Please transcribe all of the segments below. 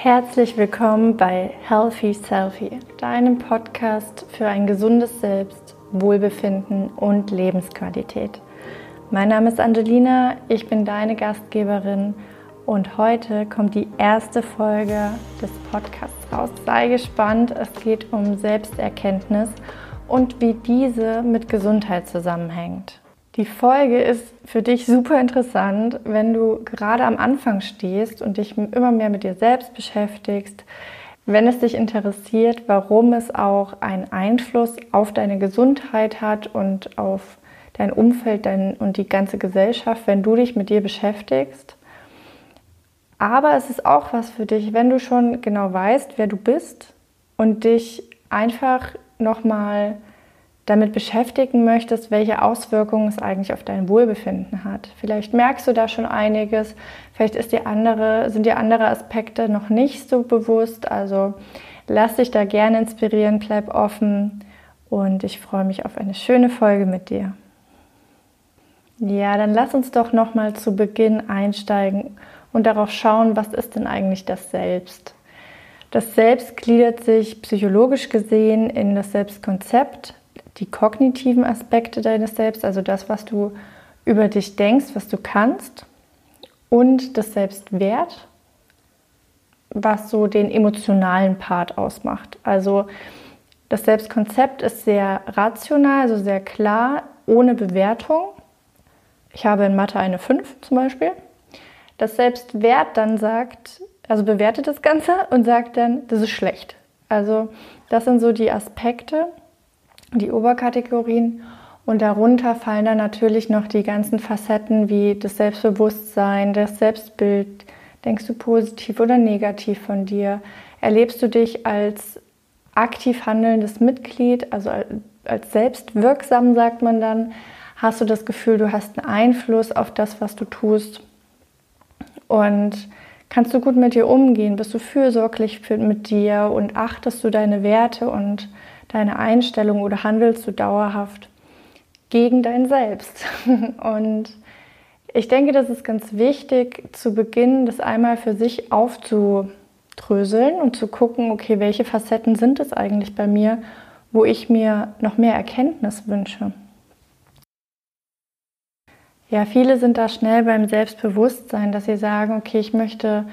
Herzlich willkommen bei Healthy Selfie, deinem Podcast für ein gesundes Selbst, Wohlbefinden und Lebensqualität. Mein Name ist Angelina, ich bin deine Gastgeberin und heute kommt die erste Folge des Podcasts raus. Sei gespannt, es geht um Selbsterkenntnis und wie diese mit Gesundheit zusammenhängt. Die Folge ist für dich super interessant, wenn du gerade am Anfang stehst und dich immer mehr mit dir selbst beschäftigst, wenn es dich interessiert, warum es auch einen Einfluss auf deine Gesundheit hat und auf dein Umfeld dein, und die ganze Gesellschaft, wenn du dich mit dir beschäftigst. Aber es ist auch was für dich, wenn du schon genau weißt, wer du bist und dich einfach nochmal damit beschäftigen möchtest, welche Auswirkungen es eigentlich auf dein Wohlbefinden hat. Vielleicht merkst du da schon einiges, vielleicht ist dir andere, sind dir andere Aspekte noch nicht so bewusst. Also lass dich da gerne inspirieren, bleib offen und ich freue mich auf eine schöne Folge mit dir. Ja, dann lass uns doch noch mal zu Beginn einsteigen und darauf schauen, was ist denn eigentlich das Selbst? Das Selbst gliedert sich psychologisch gesehen in das Selbstkonzept, die kognitiven Aspekte deines Selbst, also das, was du über dich denkst, was du kannst, und das Selbstwert, was so den emotionalen Part ausmacht. Also das Selbstkonzept ist sehr rational, also sehr klar, ohne Bewertung. Ich habe in Mathe eine 5 zum Beispiel. Das Selbstwert dann sagt, also bewertet das Ganze und sagt dann, das ist schlecht. Also das sind so die Aspekte, die Oberkategorien. Und darunter fallen dann natürlich noch die ganzen Facetten wie das Selbstbewusstsein, das Selbstbild. Denkst du positiv oder negativ von dir? Erlebst du dich als aktiv handelndes Mitglied, also als selbstwirksam, sagt man dann? Hast du das Gefühl, du hast einen Einfluss auf das, was du tust? Und kannst du gut mit dir umgehen? Bist du fürsorglich mit dir und achtest du deine Werte und deine Einstellung oder handelst du dauerhaft gegen dein Selbst? Und ich denke, das ist ganz wichtig, zu Beginn das einmal für sich aufzudröseln und zu gucken, okay, welche Facetten sind es eigentlich bei mir, wo ich mir noch mehr Erkenntnis wünsche. Ja, viele sind da schnell beim Selbstbewusstsein, dass sie sagen, okay, ich möchte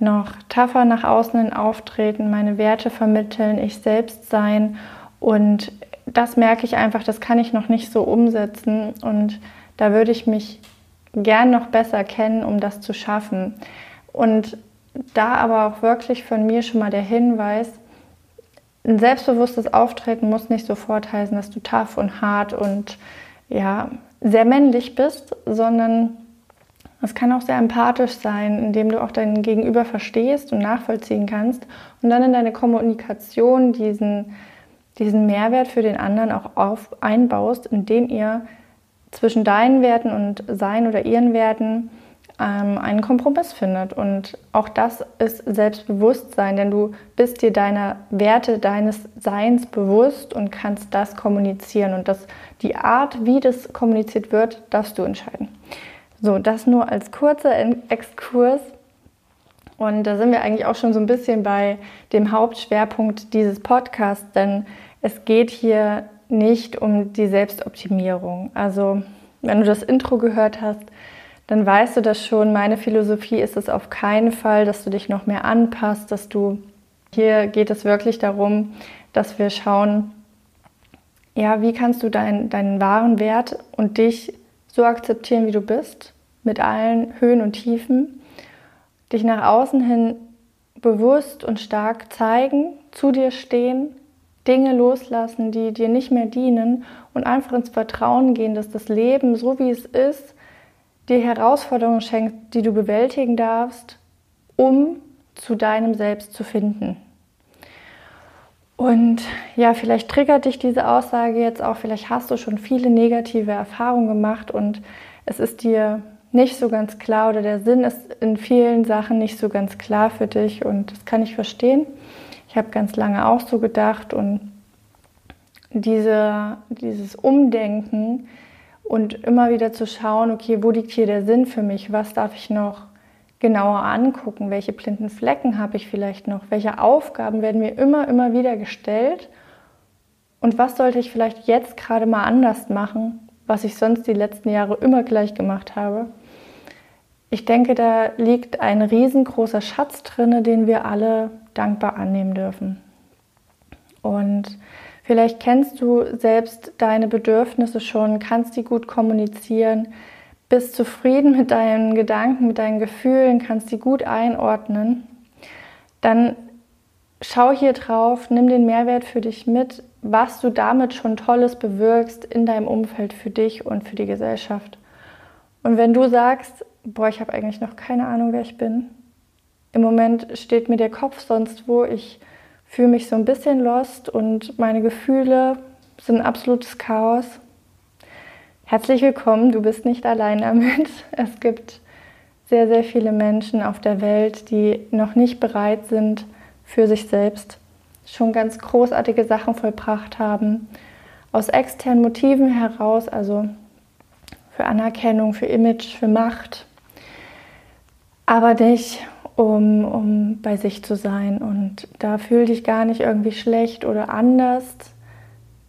noch tougher nach außen hin auftreten, meine Werte vermitteln, ich selbst sein und das merke ich einfach, das kann ich noch nicht so umsetzen. Und da würde ich mich gern noch besser kennen, um das zu schaffen. Und da aber auch wirklich von mir schon mal der Hinweis, ein selbstbewusstes Auftreten muss nicht sofort heißen, dass du tough und hart und ja, sehr männlich bist, sondern es kann auch sehr empathisch sein, indem du auch deinen Gegenüber verstehst und nachvollziehen kannst und dann in deine Kommunikation diesen diesen Mehrwert für den anderen auch auf, einbaust, indem ihr zwischen deinen Werten und sein oder ihren Werten ähm, einen Kompromiss findet. Und auch das ist Selbstbewusstsein, denn du bist dir deiner Werte, deines Seins bewusst und kannst das kommunizieren. Und das, die Art, wie das kommuniziert wird, darfst du entscheiden. So, das nur als kurzer Exkurs. Und da sind wir eigentlich auch schon so ein bisschen bei dem Hauptschwerpunkt dieses Podcasts, denn es geht hier nicht um die Selbstoptimierung. Also wenn du das Intro gehört hast, dann weißt du das schon. Meine Philosophie ist es auf keinen Fall, dass du dich noch mehr anpasst, dass du hier geht es wirklich darum, dass wir schauen, ja, wie kannst du dein, deinen wahren Wert und dich so akzeptieren, wie du bist, mit allen Höhen und Tiefen, dich nach außen hin bewusst und stark zeigen, zu dir stehen Dinge loslassen, die dir nicht mehr dienen und einfach ins Vertrauen gehen, dass das Leben, so wie es ist, dir Herausforderungen schenkt, die du bewältigen darfst, um zu deinem Selbst zu finden. Und ja, vielleicht triggert dich diese Aussage jetzt auch, vielleicht hast du schon viele negative Erfahrungen gemacht und es ist dir nicht so ganz klar oder der Sinn ist in vielen Sachen nicht so ganz klar für dich und das kann ich verstehen. Ich habe ganz lange auch so gedacht und diese, dieses Umdenken und immer wieder zu schauen, okay, wo liegt hier der Sinn für mich? Was darf ich noch genauer angucken, welche blinden Flecken habe ich vielleicht noch, welche Aufgaben werden mir immer, immer wieder gestellt und was sollte ich vielleicht jetzt gerade mal anders machen, was ich sonst die letzten Jahre immer gleich gemacht habe. Ich denke, da liegt ein riesengroßer Schatz drin, den wir alle dankbar annehmen dürfen. Und vielleicht kennst du selbst deine Bedürfnisse schon, kannst die gut kommunizieren, bist zufrieden mit deinen Gedanken, mit deinen Gefühlen, kannst die gut einordnen. Dann schau hier drauf, nimm den Mehrwert für dich mit, was du damit schon Tolles bewirkst in deinem Umfeld für dich und für die Gesellschaft. Und wenn du sagst, boah, ich habe eigentlich noch keine Ahnung, wer ich bin, im Moment steht mir der Kopf sonst wo, ich fühle mich so ein bisschen lost und meine Gefühle sind absolutes Chaos. Herzlich willkommen, du bist nicht allein damit. Es gibt sehr, sehr viele Menschen auf der Welt, die noch nicht bereit sind für sich selbst schon ganz großartige Sachen vollbracht haben, aus externen Motiven heraus, also für Anerkennung, für Image, für Macht, aber nicht um, um bei sich zu sein. Und da fühl dich gar nicht irgendwie schlecht oder anders,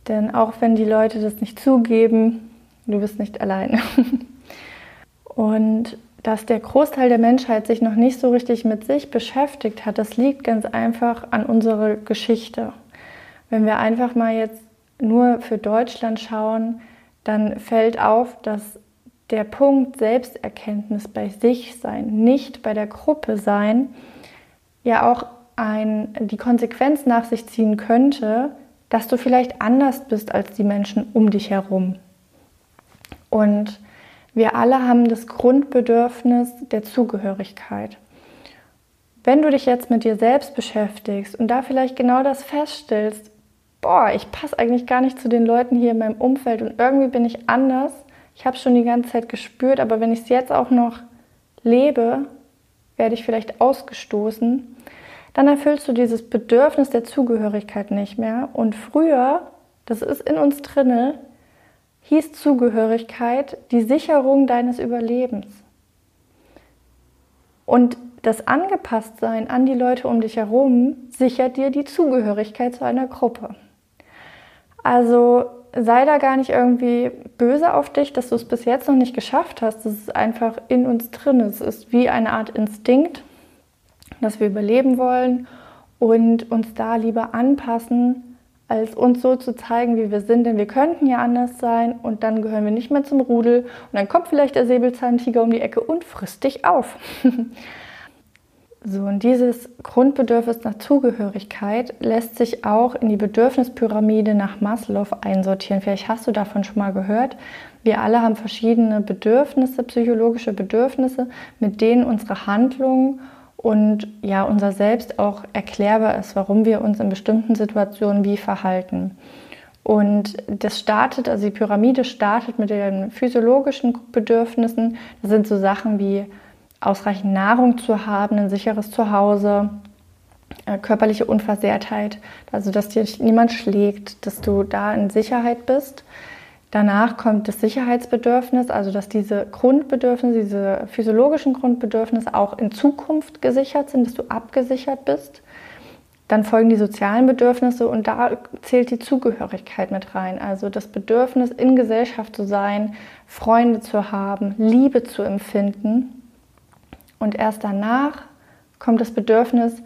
denn auch wenn die Leute das nicht zugeben, du bist nicht alleine. Und dass der Großteil der Menschheit sich noch nicht so richtig mit sich beschäftigt hat, das liegt ganz einfach an unserer Geschichte. Wenn wir einfach mal jetzt nur für Deutschland schauen, dann fällt auf, dass der Punkt Selbsterkenntnis bei sich sein, nicht bei der Gruppe sein, ja auch ein, die Konsequenz nach sich ziehen könnte, dass du vielleicht anders bist als die Menschen um dich herum. Und wir alle haben das Grundbedürfnis der Zugehörigkeit. Wenn du dich jetzt mit dir selbst beschäftigst und da vielleicht genau das feststellst, boah, ich passe eigentlich gar nicht zu den Leuten hier in meinem Umfeld und irgendwie bin ich anders, ich habe es schon die ganze Zeit gespürt, aber wenn ich es jetzt auch noch lebe, werde ich vielleicht ausgestoßen, dann erfüllst du dieses Bedürfnis der Zugehörigkeit nicht mehr. Und früher, das ist in uns drinne, hieß Zugehörigkeit die Sicherung deines Überlebens. Und das Angepasstsein an die Leute um dich herum sichert dir die Zugehörigkeit zu einer Gruppe. Also sei da gar nicht irgendwie böse auf dich, dass du es bis jetzt noch nicht geschafft hast. Das ist einfach in uns drin. Es ist wie eine Art Instinkt, dass wir überleben wollen und uns da lieber anpassen, als uns so zu zeigen, wie wir sind, denn wir könnten ja anders sein und dann gehören wir nicht mehr zum Rudel und dann kommt vielleicht der Säbelzahntiger um die Ecke und frisst dich auf. so, und dieses Grundbedürfnis nach Zugehörigkeit lässt sich auch in die Bedürfnispyramide nach Maslow einsortieren. Vielleicht hast du davon schon mal gehört. Wir alle haben verschiedene Bedürfnisse, psychologische Bedürfnisse, mit denen unsere Handlungen und ja, unser Selbst auch erklärbar ist, warum wir uns in bestimmten Situationen wie verhalten. Und das startet, also die Pyramide startet mit den physiologischen Bedürfnissen. Das sind so Sachen wie ausreichend Nahrung zu haben, ein sicheres Zuhause, äh, körperliche Unversehrtheit, also dass dir niemand schlägt, dass du da in Sicherheit bist. Danach kommt das Sicherheitsbedürfnis, also dass diese Grundbedürfnisse, diese physiologischen Grundbedürfnisse auch in Zukunft gesichert sind, dass du abgesichert bist. Dann folgen die sozialen Bedürfnisse und da zählt die Zugehörigkeit mit rein. Also das Bedürfnis, in Gesellschaft zu sein, Freunde zu haben, Liebe zu empfinden. Und erst danach kommt das Bedürfnis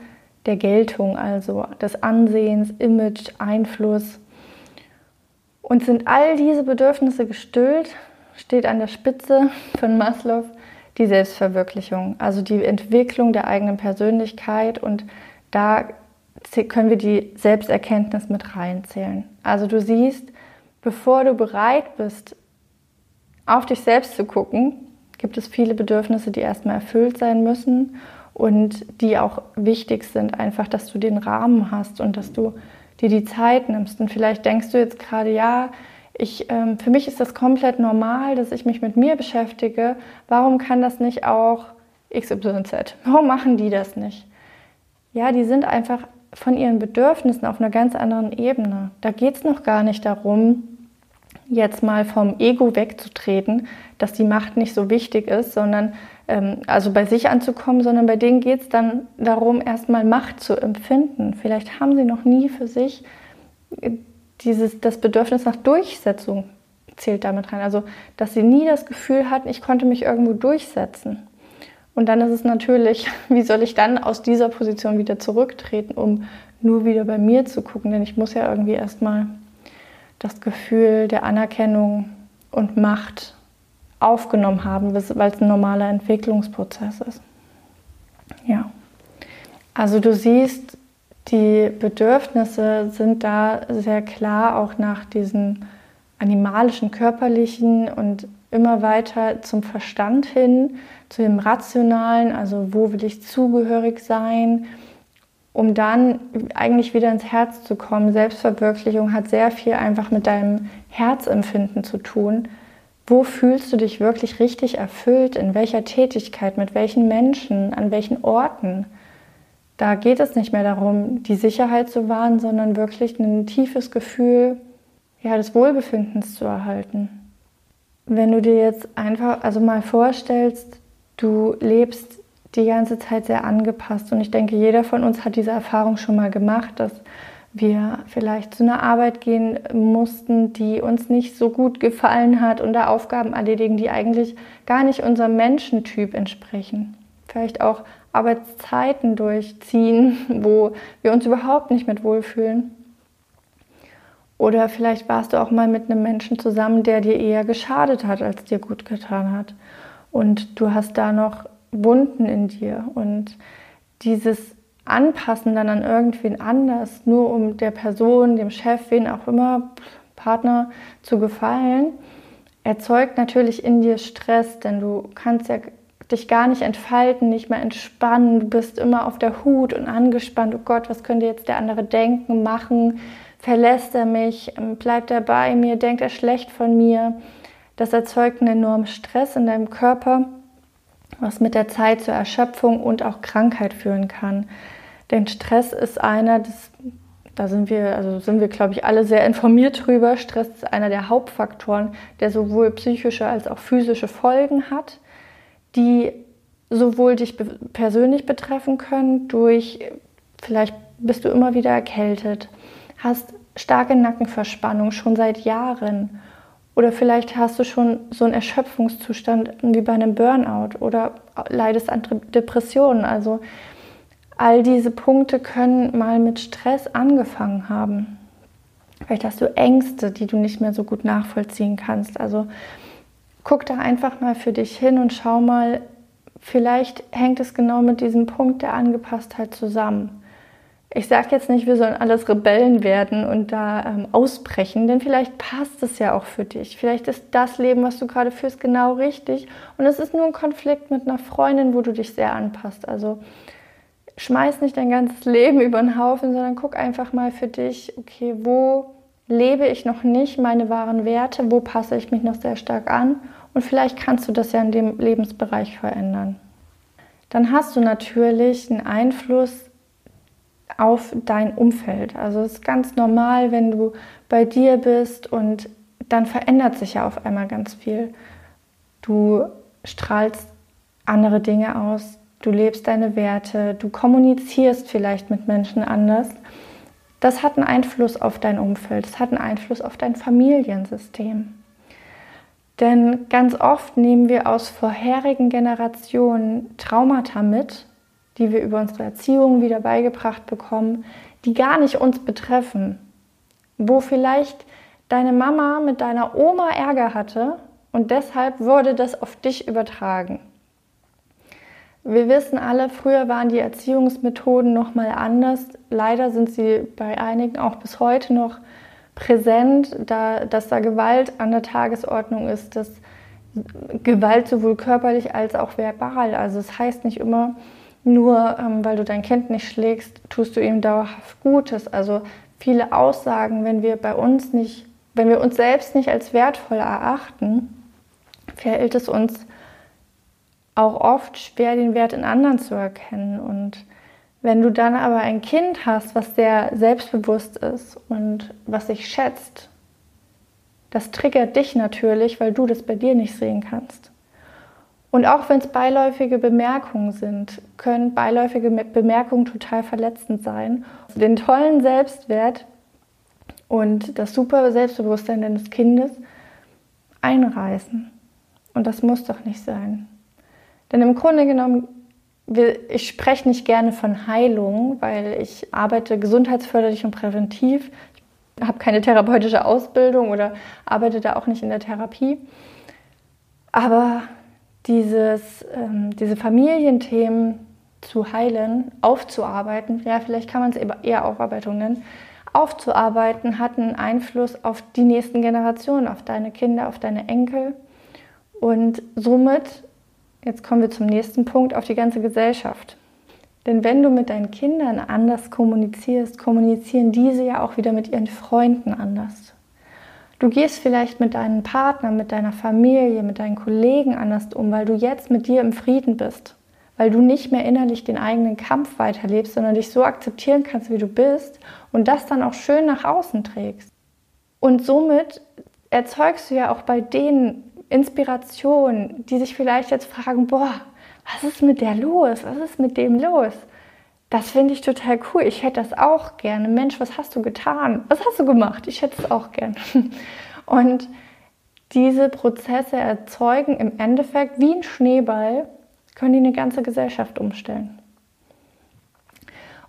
der Geltung, also des Ansehens, Image, Einfluss. Und sind all diese Bedürfnisse gestillt, steht an der Spitze von Maslow die Selbstverwirklichung, also die Entwicklung der eigenen Persönlichkeit. Und da können wir die Selbsterkenntnis mit reinzählen. Also du siehst, bevor du bereit bist, auf dich selbst zu gucken, gibt es viele Bedürfnisse, die erstmal erfüllt sein müssen und die auch wichtig sind, einfach, dass du den Rahmen hast und dass du dir die Zeit nimmst. Und vielleicht denkst du jetzt gerade, ja, ich, ähm, für mich ist das komplett normal, dass ich mich mit mir beschäftige. Warum kann das nicht auch XYZ? Warum machen die das nicht? Ja, die sind einfach von ihren Bedürfnissen auf einer ganz anderen Ebene. Da geht es noch gar nicht darum, jetzt mal vom Ego wegzutreten, dass die Macht nicht so wichtig ist, sondern ähm, also bei sich anzukommen, sondern bei denen geht es dann darum, erstmal Macht zu empfinden. Vielleicht haben sie noch nie für sich äh, dieses, das Bedürfnis nach Durchsetzung zählt damit rein. Also, dass sie nie das Gefühl hatten, ich konnte mich irgendwo durchsetzen. Und dann ist es natürlich, wie soll ich dann aus dieser Position wieder zurücktreten, um nur wieder bei mir zu gucken? Denn ich muss ja irgendwie erstmal das Gefühl der Anerkennung und Macht aufgenommen haben, weil es ein normaler Entwicklungsprozess ist. Ja. Also du siehst, die Bedürfnisse sind da sehr klar auch nach diesen animalischen, körperlichen und immer weiter zum Verstand hin, zu dem Rationalen, also wo will ich zugehörig sein, um dann eigentlich wieder ins Herz zu kommen. Selbstverwirklichung hat sehr viel einfach mit deinem Herzempfinden zu tun. Wo fühlst du dich wirklich richtig erfüllt? In welcher Tätigkeit? Mit welchen Menschen? An welchen Orten? Da geht es nicht mehr darum, die Sicherheit zu wahren, sondern wirklich ein tiefes Gefühl ja, des Wohlbefindens zu erhalten. Wenn du dir jetzt einfach also mal vorstellst, du lebst die ganze Zeit sehr angepasst und ich denke, jeder von uns hat diese Erfahrung schon mal gemacht, dass wir vielleicht zu einer Arbeit gehen mussten, die uns nicht so gut gefallen hat und da Aufgaben erledigen, die eigentlich gar nicht unserem Menschentyp entsprechen. Vielleicht auch Arbeitszeiten durchziehen, wo wir uns überhaupt nicht mit wohlfühlen. Oder vielleicht warst du auch mal mit einem Menschen zusammen, der dir eher geschadet hat, als dir gut getan hat. Und du hast da noch Wunden in dir. Und dieses Anpassen dann an irgendwen anders, nur um der Person, dem Chef, wen auch immer, Partner zu gefallen, erzeugt natürlich in dir Stress, denn du kannst ja dich gar nicht entfalten, nicht mehr entspannen, du bist immer auf der Hut und angespannt, oh Gott, was könnte jetzt der andere denken, machen, verlässt er mich, bleibt er bei mir, denkt er schlecht von mir. Das erzeugt einen enormen Stress in deinem Körper, was mit der Zeit zur Erschöpfung und auch Krankheit führen kann. Denn Stress ist einer, das, da sind wir, also sind wir, glaube ich, alle sehr informiert drüber. Stress ist einer der Hauptfaktoren, der sowohl psychische als auch physische Folgen hat, die sowohl dich persönlich betreffen können, durch vielleicht bist du immer wieder erkältet, hast starke Nackenverspannung schon seit Jahren oder vielleicht hast du schon so einen Erschöpfungszustand wie bei einem Burnout oder leidest an Depressionen. Also all diese Punkte können mal mit Stress angefangen haben. Vielleicht hast du Ängste, die du nicht mehr so gut nachvollziehen kannst. Also guck da einfach mal für dich hin und schau mal, vielleicht hängt es genau mit diesem Punkt der Angepasstheit zusammen. Ich sage jetzt nicht, wir sollen alles Rebellen werden und da ähm, ausbrechen, denn vielleicht passt es ja auch für dich. Vielleicht ist das Leben, was du gerade führst, genau richtig. Und es ist nur ein Konflikt mit einer Freundin, wo du dich sehr anpasst. Also schmeiß nicht dein ganzes Leben über den Haufen, sondern guck einfach mal für dich, okay, wo lebe ich noch nicht meine wahren Werte, wo passe ich mich noch sehr stark an und vielleicht kannst du das ja in dem Lebensbereich verändern. Dann hast du natürlich einen Einfluss auf dein Umfeld. Also es ist ganz normal, wenn du bei dir bist und dann verändert sich ja auf einmal ganz viel. Du strahlst andere Dinge aus, du lebst deine Werte, du kommunizierst vielleicht mit Menschen anders. Das hat einen Einfluss auf dein Umfeld, das hat einen Einfluss auf dein Familiensystem. Denn ganz oft nehmen wir aus vorherigen Generationen Traumata mit die wir über unsere Erziehung wieder beigebracht bekommen, die gar nicht uns betreffen. Wo vielleicht deine Mama mit deiner Oma Ärger hatte und deshalb wurde das auf dich übertragen. Wir wissen alle, früher waren die Erziehungsmethoden noch mal anders. Leider sind sie bei einigen auch bis heute noch präsent, da, dass da Gewalt an der Tagesordnung ist, dass Gewalt sowohl körperlich als auch verbal. Also es das heißt nicht immer, nur ähm, weil du dein Kind nicht schlägst, tust du ihm dauerhaft Gutes. Also viele Aussagen, wenn wir bei uns nicht, wenn wir uns selbst nicht als wertvoll erachten, fällt es uns auch oft schwer, den Wert in anderen zu erkennen. Und wenn du dann aber ein Kind hast, was sehr selbstbewusst ist und was sich schätzt, das triggert dich natürlich, weil du das bei dir nicht sehen kannst. Und auch wenn es beiläufige Bemerkungen sind, können beiläufige Bemerkungen total verletzend sein. Den tollen Selbstwert und das super Selbstbewusstsein deines Kindes einreißen. Und das muss doch nicht sein. Denn im Grunde genommen, ich spreche nicht gerne von Heilung, weil ich arbeite gesundheitsförderlich und präventiv. Ich habe keine therapeutische Ausbildung oder arbeite da auch nicht in der Therapie. Aber dieses, ähm, diese Familienthemen zu heilen, aufzuarbeiten, ja, vielleicht kann man es eher Aufarbeitung nennen, aufzuarbeiten, hat einen Einfluss auf die nächsten Generationen, auf deine Kinder, auf deine Enkel und somit, jetzt kommen wir zum nächsten Punkt, auf die ganze Gesellschaft. Denn wenn du mit deinen Kindern anders kommunizierst, kommunizieren diese ja auch wieder mit ihren Freunden anders. Du gehst vielleicht mit deinem Partner, mit deiner Familie, mit deinen Kollegen anders um, weil du jetzt mit dir im Frieden bist, weil du nicht mehr innerlich den eigenen Kampf weiterlebst, sondern dich so akzeptieren kannst, wie du bist und das dann auch schön nach außen trägst. Und somit erzeugst du ja auch bei denen Inspiration, die sich vielleicht jetzt fragen, boah, was ist mit der los? Was ist mit dem los? Das finde ich total cool. Ich hätte das auch gerne. Mensch, was hast du getan? Was hast du gemacht? Ich hätte es auch gerne. Und diese Prozesse erzeugen im Endeffekt wie ein Schneeball, können die eine ganze Gesellschaft umstellen.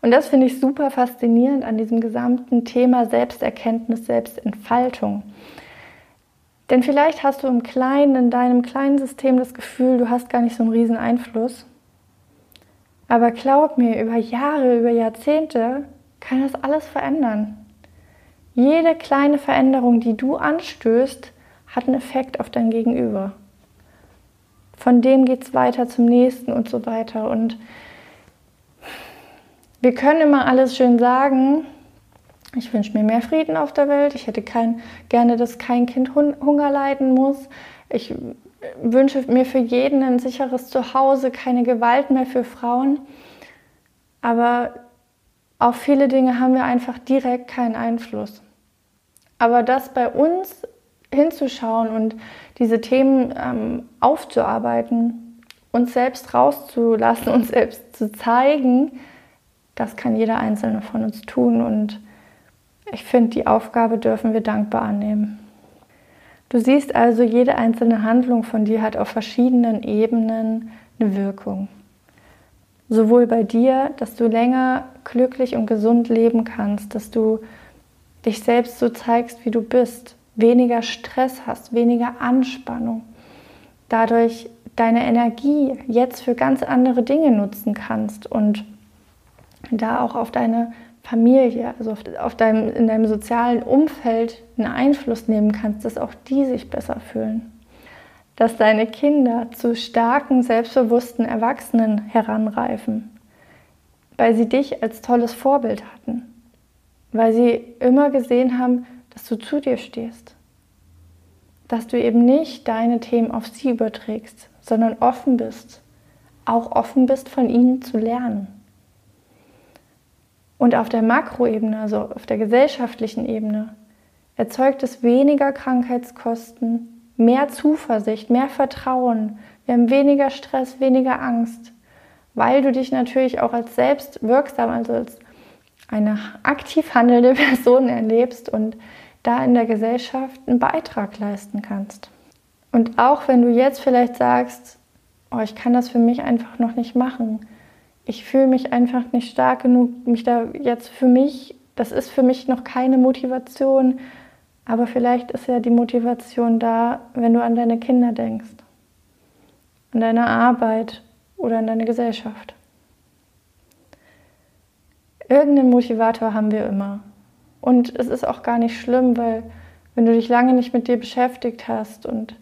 Und das finde ich super faszinierend an diesem gesamten Thema Selbsterkenntnis, Selbstentfaltung. Denn vielleicht hast du im Kleinen, in deinem kleinen System das Gefühl, du hast gar nicht so einen riesen Einfluss. Aber glaub mir, über Jahre, über Jahrzehnte kann das alles verändern. Jede kleine Veränderung, die du anstößt, hat einen Effekt auf dein Gegenüber. Von dem geht es weiter zum nächsten und so weiter. Und wir können immer alles schön sagen. Ich wünsche mir mehr Frieden auf der Welt. Ich hätte kein, gerne, dass kein Kind Hunger leiden muss. Ich wünsche mir für jeden ein sicheres Zuhause, keine Gewalt mehr für Frauen. Aber auf viele Dinge haben wir einfach direkt keinen Einfluss. Aber das bei uns hinzuschauen und diese Themen ähm, aufzuarbeiten, uns selbst rauszulassen, uns selbst zu zeigen, das kann jeder Einzelne von uns tun. Und ich finde, die Aufgabe dürfen wir dankbar annehmen. Du siehst also, jede einzelne Handlung von dir hat auf verschiedenen Ebenen eine Wirkung. Sowohl bei dir, dass du länger glücklich und gesund leben kannst, dass du dich selbst so zeigst, wie du bist, weniger Stress hast, weniger Anspannung, dadurch deine Energie jetzt für ganz andere Dinge nutzen kannst und da auch auf deine Familie, also auf, auf deinem, in deinem sozialen Umfeld einen Einfluss nehmen kannst, dass auch die sich besser fühlen. Dass deine Kinder zu starken, selbstbewussten Erwachsenen heranreifen, weil sie dich als tolles Vorbild hatten, weil sie immer gesehen haben, dass du zu dir stehst, dass du eben nicht deine Themen auf sie überträgst, sondern offen bist, auch offen bist, von ihnen zu lernen. Und auf der Makroebene, also auf der gesellschaftlichen Ebene, erzeugt es weniger Krankheitskosten, mehr Zuversicht, mehr Vertrauen. Wir haben weniger Stress, weniger Angst, weil du dich natürlich auch als selbstwirksam, also als eine aktiv handelnde Person erlebst und da in der Gesellschaft einen Beitrag leisten kannst. Und auch wenn du jetzt vielleicht sagst, oh, ich kann das für mich einfach noch nicht machen, ich fühle mich einfach nicht stark genug, mich da jetzt für mich, das ist für mich noch keine Motivation, aber vielleicht ist ja die Motivation da, wenn du an deine Kinder denkst, an deine Arbeit oder an deine Gesellschaft. Irgendeinen Motivator haben wir immer. Und es ist auch gar nicht schlimm, weil wenn du dich lange nicht mit dir beschäftigt hast und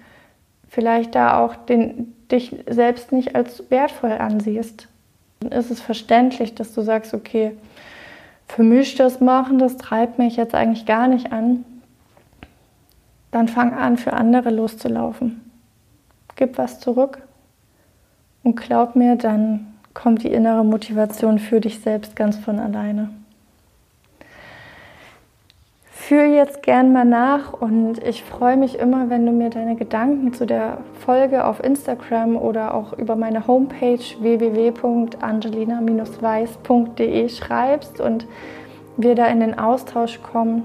vielleicht da auch den, dich selbst nicht als wertvoll ansiehst, dann ist es verständlich, dass du sagst, okay, für mich das machen, das treibt mich jetzt eigentlich gar nicht an. Dann fang an, für andere loszulaufen. Gib was zurück und glaub mir, dann kommt die innere Motivation für dich selbst ganz von alleine. Fühl jetzt gern mal nach und ich freue mich immer, wenn du mir deine Gedanken zu der Folge auf Instagram oder auch über meine Homepage www.angelina-weiß.de schreibst und wir da in den Austausch kommen.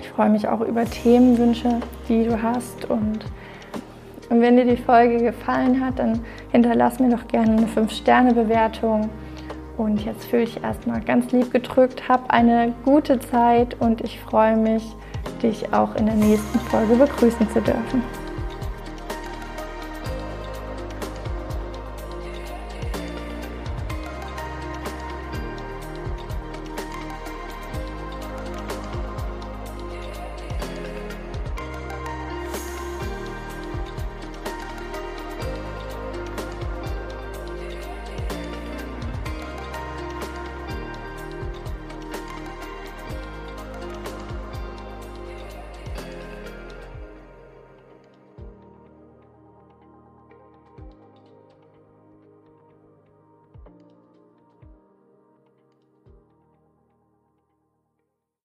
Ich freue mich auch über Themenwünsche, die du hast und und wenn dir die Folge gefallen hat, dann hinterlass mir doch gerne eine 5-Sterne-Bewertung. Und jetzt fühle ich erstmal ganz lieb gedrückt, hab eine gute Zeit und ich freue mich, dich auch in der nächsten Folge begrüßen zu dürfen.